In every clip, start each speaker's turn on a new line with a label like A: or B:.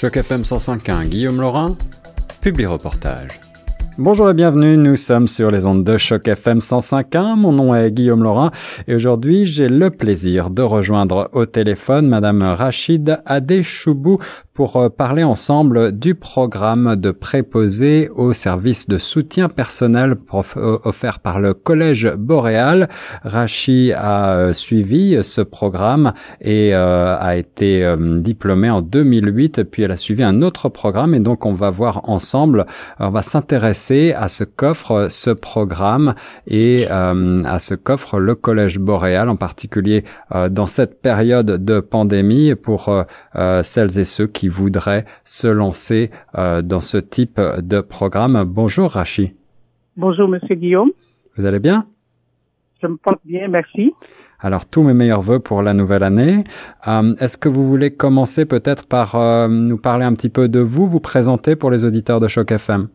A: Choc FM 105.1, Guillaume Laurin, publie reportage. Bonjour et bienvenue, nous sommes sur les ondes de Choc FM 105.1, mon nom est Guillaume Laurin et aujourd'hui j'ai le plaisir de rejoindre au téléphone Madame Rachid Adéchoubou pour euh, parler ensemble du programme de préposé au service de soutien personnel euh, offert par le Collège Boréal. Rachid a euh, suivi ce programme et a été diplômée en 2008, puis elle a suivi un autre programme et donc on va voir ensemble, on va s'intéresser à ce qu'offre ce programme et à ce qu'offre le Collège Boréal, en particulier dans cette période de pandémie pour celles et ceux qui voudrait se lancer euh, dans ce type de programme. Bonjour Rachi.
B: Bonjour Monsieur Guillaume.
A: Vous allez bien?
B: Je me porte bien, merci.
A: Alors tous mes meilleurs voeux pour la nouvelle année. Euh, est-ce que vous voulez commencer peut-être par euh, nous parler un petit peu de vous, vous présenter pour les auditeurs de Choc FM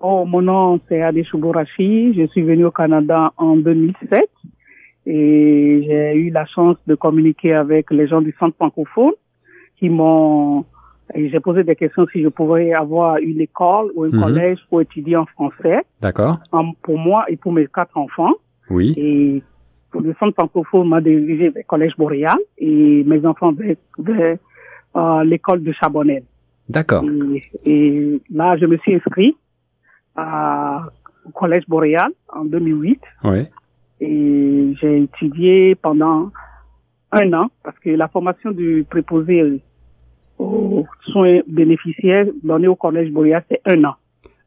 B: Oh, mon nom c'est Adi Rachi. Je suis venu au Canada en 2007 et j'ai eu la chance de communiquer avec les gens du Centre francophone qui m'ont j'ai posé des questions si je pouvais avoir une école ou un mhm. collège pour étudier en français.
A: D'accord.
B: Pour moi et pour mes quatre enfants.
A: Oui.
B: Et le centre francophone m'a dirigé vers le collège Boréal et mes enfants vers, euh, l'école de Chabonnel.
A: D'accord.
B: Et, là, je me suis inscrit au collège Boréal en 2008.
A: Oui.
B: Et j'ai étudié pendant un an parce que la formation du préposé aux soins bénéficiaires donnés au Collège Boréal, c'est un an.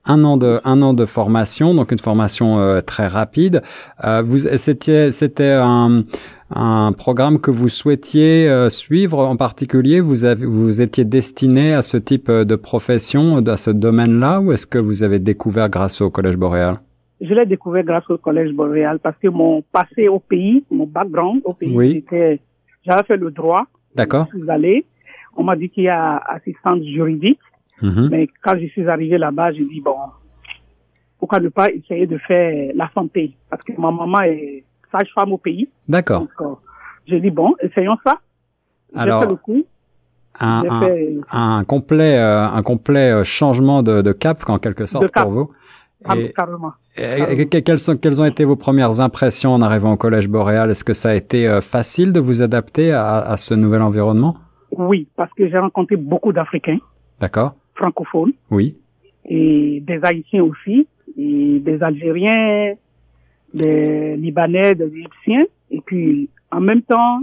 A: Un an de un an de formation, donc une formation euh, très rapide. Euh, vous c'était c'était un, un programme que vous souhaitiez euh, suivre en particulier? Vous avez vous étiez destiné à ce type de profession, à ce domaine-là, ou est-ce que vous avez découvert grâce au Collège Boréal?
B: Je l'ai découvert grâce au Collège Boréal parce que mon passé au pays, mon background au pays,
A: oui.
B: j'avais fait le droit.
A: D'accord.
B: Je suis allé on m'a dit qu'il y a assistante juridique.
A: Mhm.
B: Mais quand je suis arrivé là-bas, j'ai dit, bon, pourquoi ne pas essayer de faire la santé? Parce que ma maman est sage-femme au pays.
A: D'accord.
B: Euh, j'ai dit, bon, essayons ça.
A: Alors,
B: fait le coup.
A: Un, un, complet, euh, un complet euh, changement de, de, cap, en quelque sorte, pour vous.
B: Et, carrément.
A: Et, quelles, sont, quelles ont été vos premières impressions en arrivant au Collège Boréal? Est-ce que ça a été facile de vous adapter à, à ce nouvel environnement?
B: Oui, parce que j'ai rencontré beaucoup d'Africains.
A: D'accord.
B: Francophones.
A: Oui.
B: Et des Haïtiens aussi, et des Algériens, des Libanais, des Égyptiens. Et puis, en même temps,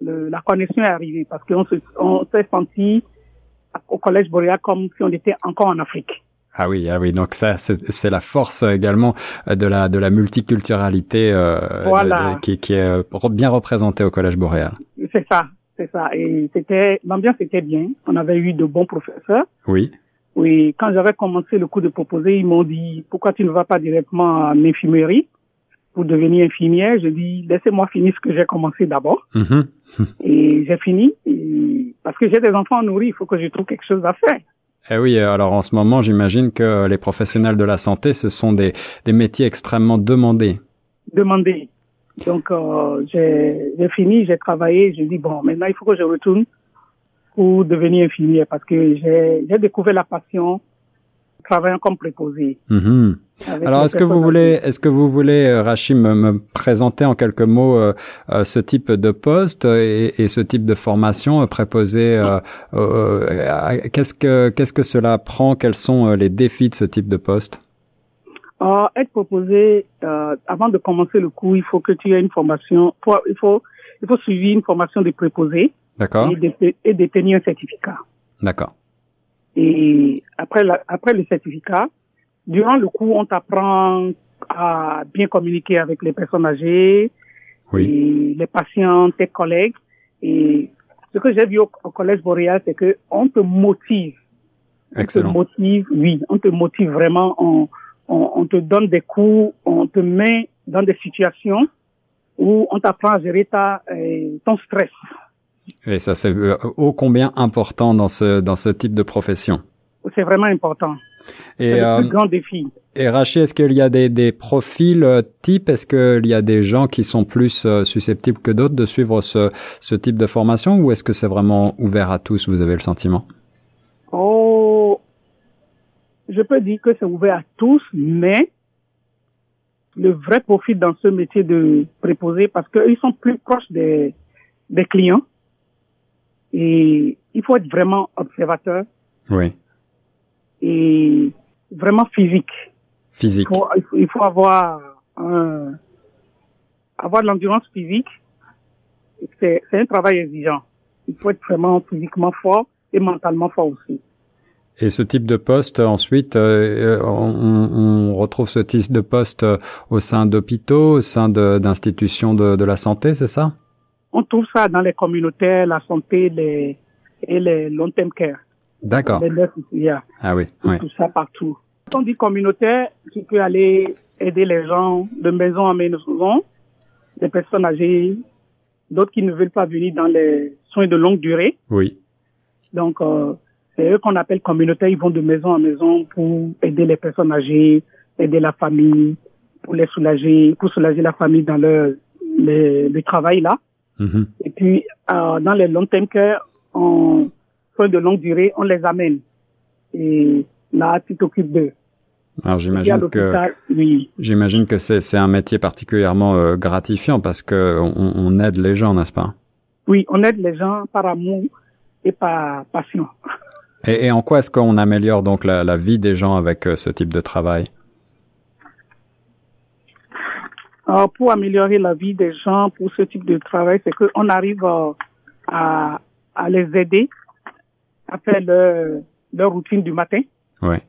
B: la connexion est arrivée parce qu'on s'est senti au Collège Boréal comme si on était encore en Afrique.
A: Ah oui, ah oui, donc ça, c'est la force également de la de la multiculturalité euh, qui, qui, est bien représentée au Collège Boréal.
B: C'est ça, c'est ça. Et c'était, l'ambiance était bien. On avait eu de bons professeurs.
A: Oui.
B: Oui, quand j'avais commencé le cours de proposer, ils m'ont dit, pourquoi tu ne vas pas directement en infirmerie pour devenir infirmière? Je dis, laissez-moi finir ce que j'ai commencé d'abord.
A: Mm-hmm.
B: et j'ai fini. parce que j'ai des enfants nourris, il faut que je trouve quelque chose à faire.
A: Eh oui, alors en ce moment, j'imagine que les professionnels de la santé, ce sont des, des métiers extrêmement demandés.
B: Demandés. Donc, euh, j'ai fini, j'ai travaillé, j'ai dit, bon, maintenant, il faut que je retourne pour devenir infirmière parce que j'ai découvert la passion travaillant comme préposé.
A: Mm-hmm. Alors, est-ce que vous voulez, est-ce que vous voulez, euh, Rachim, me, présenter en quelques mots euh, euh, ce type de poste et, et, ce type de formation préposé Qu'est-ce que qu'est-ce que cela prend? Quels sont les défis de ce type de poste?
B: Euh, être proposé euh, avant de commencer le cours, il faut que tu aies une formation. il faut il faut suivre une formation de préposé.
A: D'accord.
B: Et, de, et détenir un certificat.
A: D'accord.
B: Et après la, après le certificat, durant le cours, on t'apprend à bien communiquer avec les personnes âgées,
A: oui.
B: et les patients, tes collègues. Et ce que j'ai vu au, collège Boréal, c'est que on te motive.
A: Excellent.
B: On te motive, oui, on te motive vraiment en on, on, te donne des coups, on te met dans des situations où on t'apprend à gérer ta, euh, ton stress.
A: Et ça, c'est euh, ô combien important dans ce, dans ce type de profession.
B: C'est vraiment important.
A: Et,
B: c'est le euh, plus grand défi.
A: Et Rachid, est-ce qu'il y a des, des profils euh, types? Est-ce qu'il y a des gens qui sont plus susceptibles que d'autres de suivre ce, ce type de formation ou est-ce que c'est vraiment ouvert à tous Vous avez le sentiment?
B: Oh, je peux dire que c'est ouvert à tous, mais le vrai profit dans ce métier de préposé, parce qu'ils sont plus proches des, des clients, et il faut être vraiment observateur.
A: Oui.
B: Et vraiment physique.
A: Physique.
B: Il faut, il faut avoir un, avoir de l'endurance physique. C'est un travail exigeant. Il faut être vraiment physiquement fort et mentalement fort aussi.
A: Et ce type de poste, ensuite, euh, on, on, retrouve ce type de poste euh, au sein d'hôpitaux, au sein d'institutions de, de, la santé, c'est ça?
B: On trouve ça dans les communautés, la santé les, et les long-term care.
A: D'accord. Ah oui, oui.
B: Tout ça partout. Quand on dit communautaire, tu peux aller aider les gens de maison en maison, des personnes âgées, d'autres qui ne veulent pas venir dans les soins de longue durée.
A: Oui.
B: Donc, euh, c'est eux qu'on appelle communautaires. Ils vont de maison en maison pour aider les personnes âgées, aider la famille, pour les soulager, pour soulager la famille dans leur le, travail là. Mm-hmm. Et puis, euh, dans les long term care, en soins de longue durée, on les amène. Et là, tu t'occupes d'eux.
A: Alors j'imagine que oui. j'imagine que c'est c'est un métier particulièrement euh, gratifiant parce que on, on aide les gens, n'est-ce pas?
B: Oui, on aide les gens par amour et par passion.
A: Et, et en quoi est-ce qu'on améliore donc la, la, vie des gens avec euh, ce type de travail?
B: Alors, pour améliorer la vie des gens pour ce type de travail, c'est qu'on arrive à, à les aider à faire leur, leur routine du matin.
A: Ouais.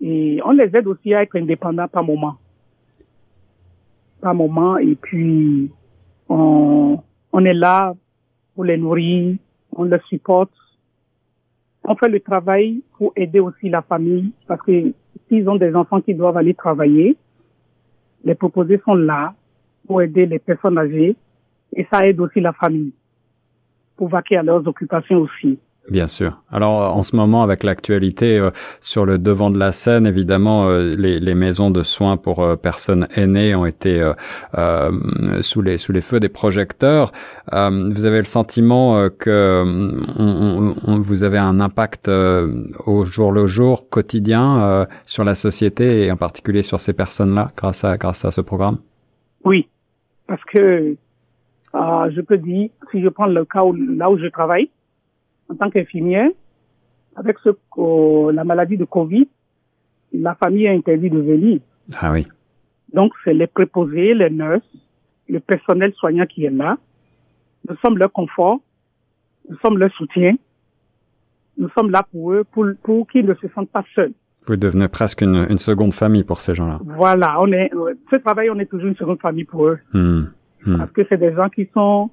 B: Et on les aide aussi à être indépendants par moment. Par moment. Et puis, on, on est là pour les nourrir, on les supporte. On fait le travail pour aider aussi la famille parce que s'ils ont des enfants qui doivent aller travailler, les proposés sont là pour aider les personnes âgées et ça aide aussi la famille pour vaquer à leurs occupations aussi.
A: Bien sûr. Alors en ce moment, avec l'actualité euh, sur le devant de la scène, évidemment, euh, les, les, maisons de soins pour euh, personnes aînées ont été sous les sous les feux des projecteurs. vous avez le sentiment que on, on, vous avez un impact au jour le jour, quotidien, sur la société et en particulier sur ces personnes-là, grâce à grâce à ce programme?
B: Oui, parce que je peux dire, si je prends le cas où, là où je travaille en tant qu'infirmière, avec ce, la maladie de Covid, la famille a interdit de venir.
A: Ah oui.
B: Donc, c'est les préposés, les nurses, le personnel soignant qui est là. Nous sommes leur confort, nous sommes leur soutien, nous sommes là pour eux, pour, pour qu'ils ne se sentent pas seuls.
A: Vous devenez presque une, une seconde famille pour ces gens-là.
B: Voilà, on est, ce travail, on est toujours une seconde famille pour eux.
A: Hmm. Hmm.
B: Parce que c'est des gens qui sont,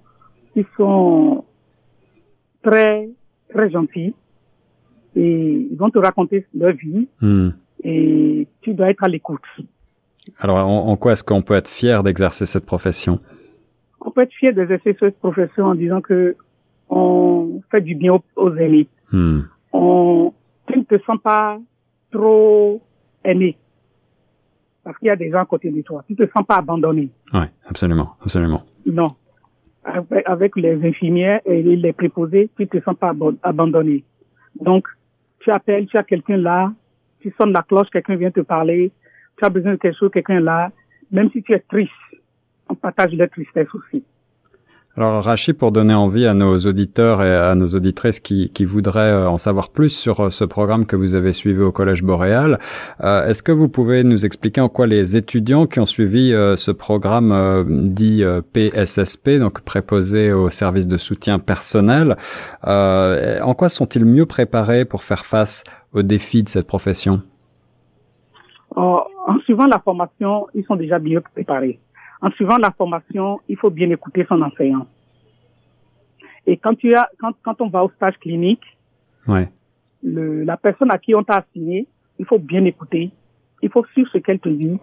B: qui sont très très gentils et ils vont te raconter leur vie hmm. et tu dois être à l'écoute.
A: Alors, en, quoi est-ce qu'on peut être fier d'exercer cette profession?
B: On peut être fier d'exercer cette profession en disant que on fait du bien aux, aînés. Hmm. On, tu ne te sens pas trop aimé parce qu'il y a des gens à côté de toi. Tu ne te sens pas abandonné.
A: Oui, absolument, absolument.
B: Non avec, les infirmières et les préposés, tu te sens pas abandonné. Donc, tu appelles, tu as quelqu'un là, tu sonnes la cloche, quelqu'un vient te parler, tu as besoin de quelque chose, quelqu'un là, même si tu es triste, on partage la tristesse aussi.
A: Alors Rachid, pour donner envie à nos auditeurs et à nos auditrices qui, qui voudraient euh, en savoir plus sur euh, ce programme que vous avez suivi au Collège Boréal, euh, est-ce que vous pouvez nous expliquer en quoi les étudiants qui ont suivi ce programme dit PSSP, donc préposé au service de soutien personnel, en quoi sont-ils mieux préparés pour faire face aux défis de cette profession?
B: En suivant la formation, ils sont déjà mieux préparés. En suivant la formation, il faut bien écouter son enseignant. Et quand tu as, quand, quand on va au stage clinique,
A: ouais.
B: le, la personne à qui on t'a assigné, il faut bien écouter. Il faut suivre ce qu'elle te dit.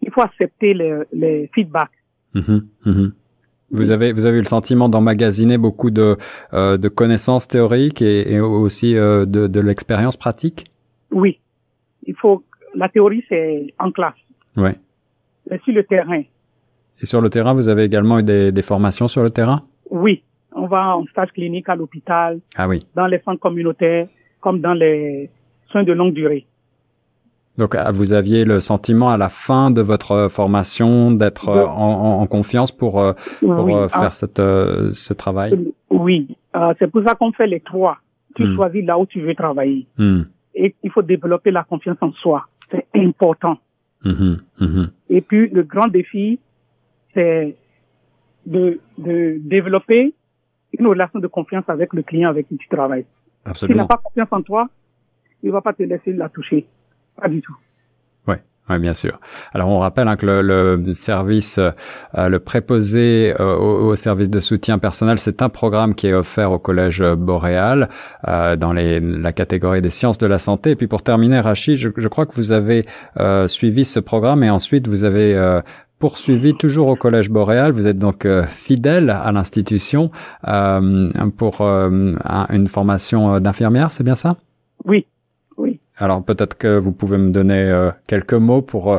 B: Il faut accepter les, les feedbacks.
A: Mmh, mmh. Vous avez vous avez le sentiment d'emmagasiner beaucoup de euh, de connaissances théoriques et, et aussi euh, de, de l'expérience pratique?
B: Oui, il faut. La théorie c'est en classe.
A: Ouais.
B: Mais sur le terrain,
A: et sur le terrain, vous avez également eu des, des formations sur le terrain?
B: Oui, on va en stage clinique à l'hôpital,
A: ah oui.
B: dans les centres communautaires, comme dans les soins de longue durée.
A: Donc, ah, vous aviez le sentiment à la fin de votre formation d'être euh, en, confiance pour, euh, pour faire ah. cette, ce travail?
B: Oui, c'est pour ça qu'on fait les trois. Tu hmm. choisis là où tu veux travailler. Hmm. Et il faut développer la confiance en soi. C'est important. Hmm, Et puis, le grand défi, c'est de, de développer une relation de confiance avec le client avec qui tu travailles. S'il n'a pas confiance en toi, il va pas te laisser la toucher. Pas du tout.
A: Oui, bien sûr. Alors on rappelle hein, que le, le service, euh, le préposé euh, au, service de soutien personnel, c'est un programme qui est offert au Collège Boréal euh, dans les, la catégorie des sciences de la santé. Et puis pour terminer, Rachid, je, je crois que vous avez euh, suivi ce programme et ensuite vous avez poursuivi toujours au Collège Boréal. Vous êtes donc euh, fidèle à l'institution euh, pour euh, une formation d'infirmière, c'est bien ça?
B: Oui, oui.
A: Alors peut-être que vous pouvez me donner quelques mots pour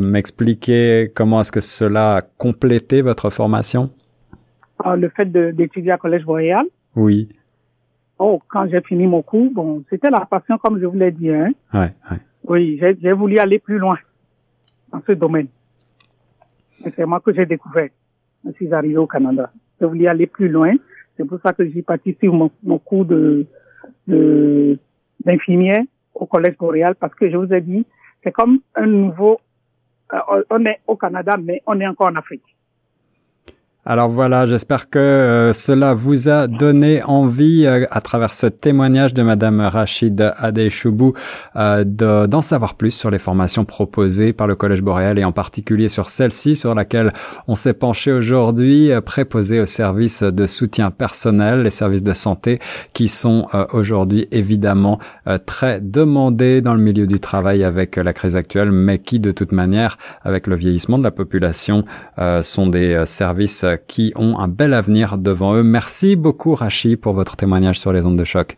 A: m'expliquer comment est-ce que cela a complété votre formation?
B: Ah, Le fait d'étudier à Collège Boréal?
A: Oui.
B: Oh, quand j'ai fini mon cours, bon, c'était la passion comme je vous l'ai dit. Hein?
A: Ouais, ouais.
B: Oui, j'ai voulu aller plus loin dans ce domaine c'est moi que j'ai découvert. Je suis arrivé au Canada. Je voulais aller plus loin. C'est pour ça que j'ai parti sur mon, cours de, d'infirmière au Collège Boréal parce que je vous ai dit, c'est comme un nouveau, euh, on est au Canada, mais on est encore en Afrique.
A: Alors voilà, j'espère que euh, cela vous a donné envie, euh, à travers ce témoignage de Madame Rachid Adeshoubou, euh, d'en savoir plus sur les formations proposées par le Collège Boréal et en particulier sur celle-ci sur laquelle on s'est penché aujourd'hui, préposée aux services de soutien personnel, les services de santé qui sont aujourd'hui évidemment très demandés dans le milieu du travail avec la crise actuelle, mais qui de toute manière, avec le vieillissement de la population, sont des services qui ont un bel avenir devant eux. Merci beaucoup, Rachi, pour votre témoignage sur les ondes de choc.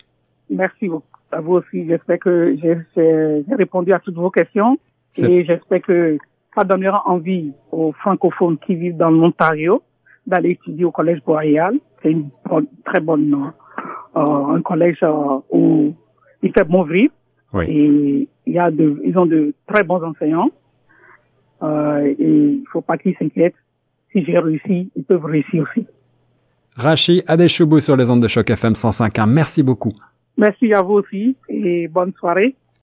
B: Merci beaucoup. À vous aussi. J'espère que j'ai répondu à toutes vos questions et j'espère que ça donnera envie aux francophones qui vivent dans l'Ontario d'aller étudier au Collège Boréal. C'est une très bonne, euh, un collège euh, où il fait bon vivre. Et il y a de, ils ont de très bons enseignants. Euh, et il faut pas qu'ils s'inquiètent si j'ai réussi, ils peuvent réussir aussi.
A: Rachi Adeshoubou sur les ondes de choc FM 105.1. Merci beaucoup.
B: Merci à vous aussi et bonne soirée.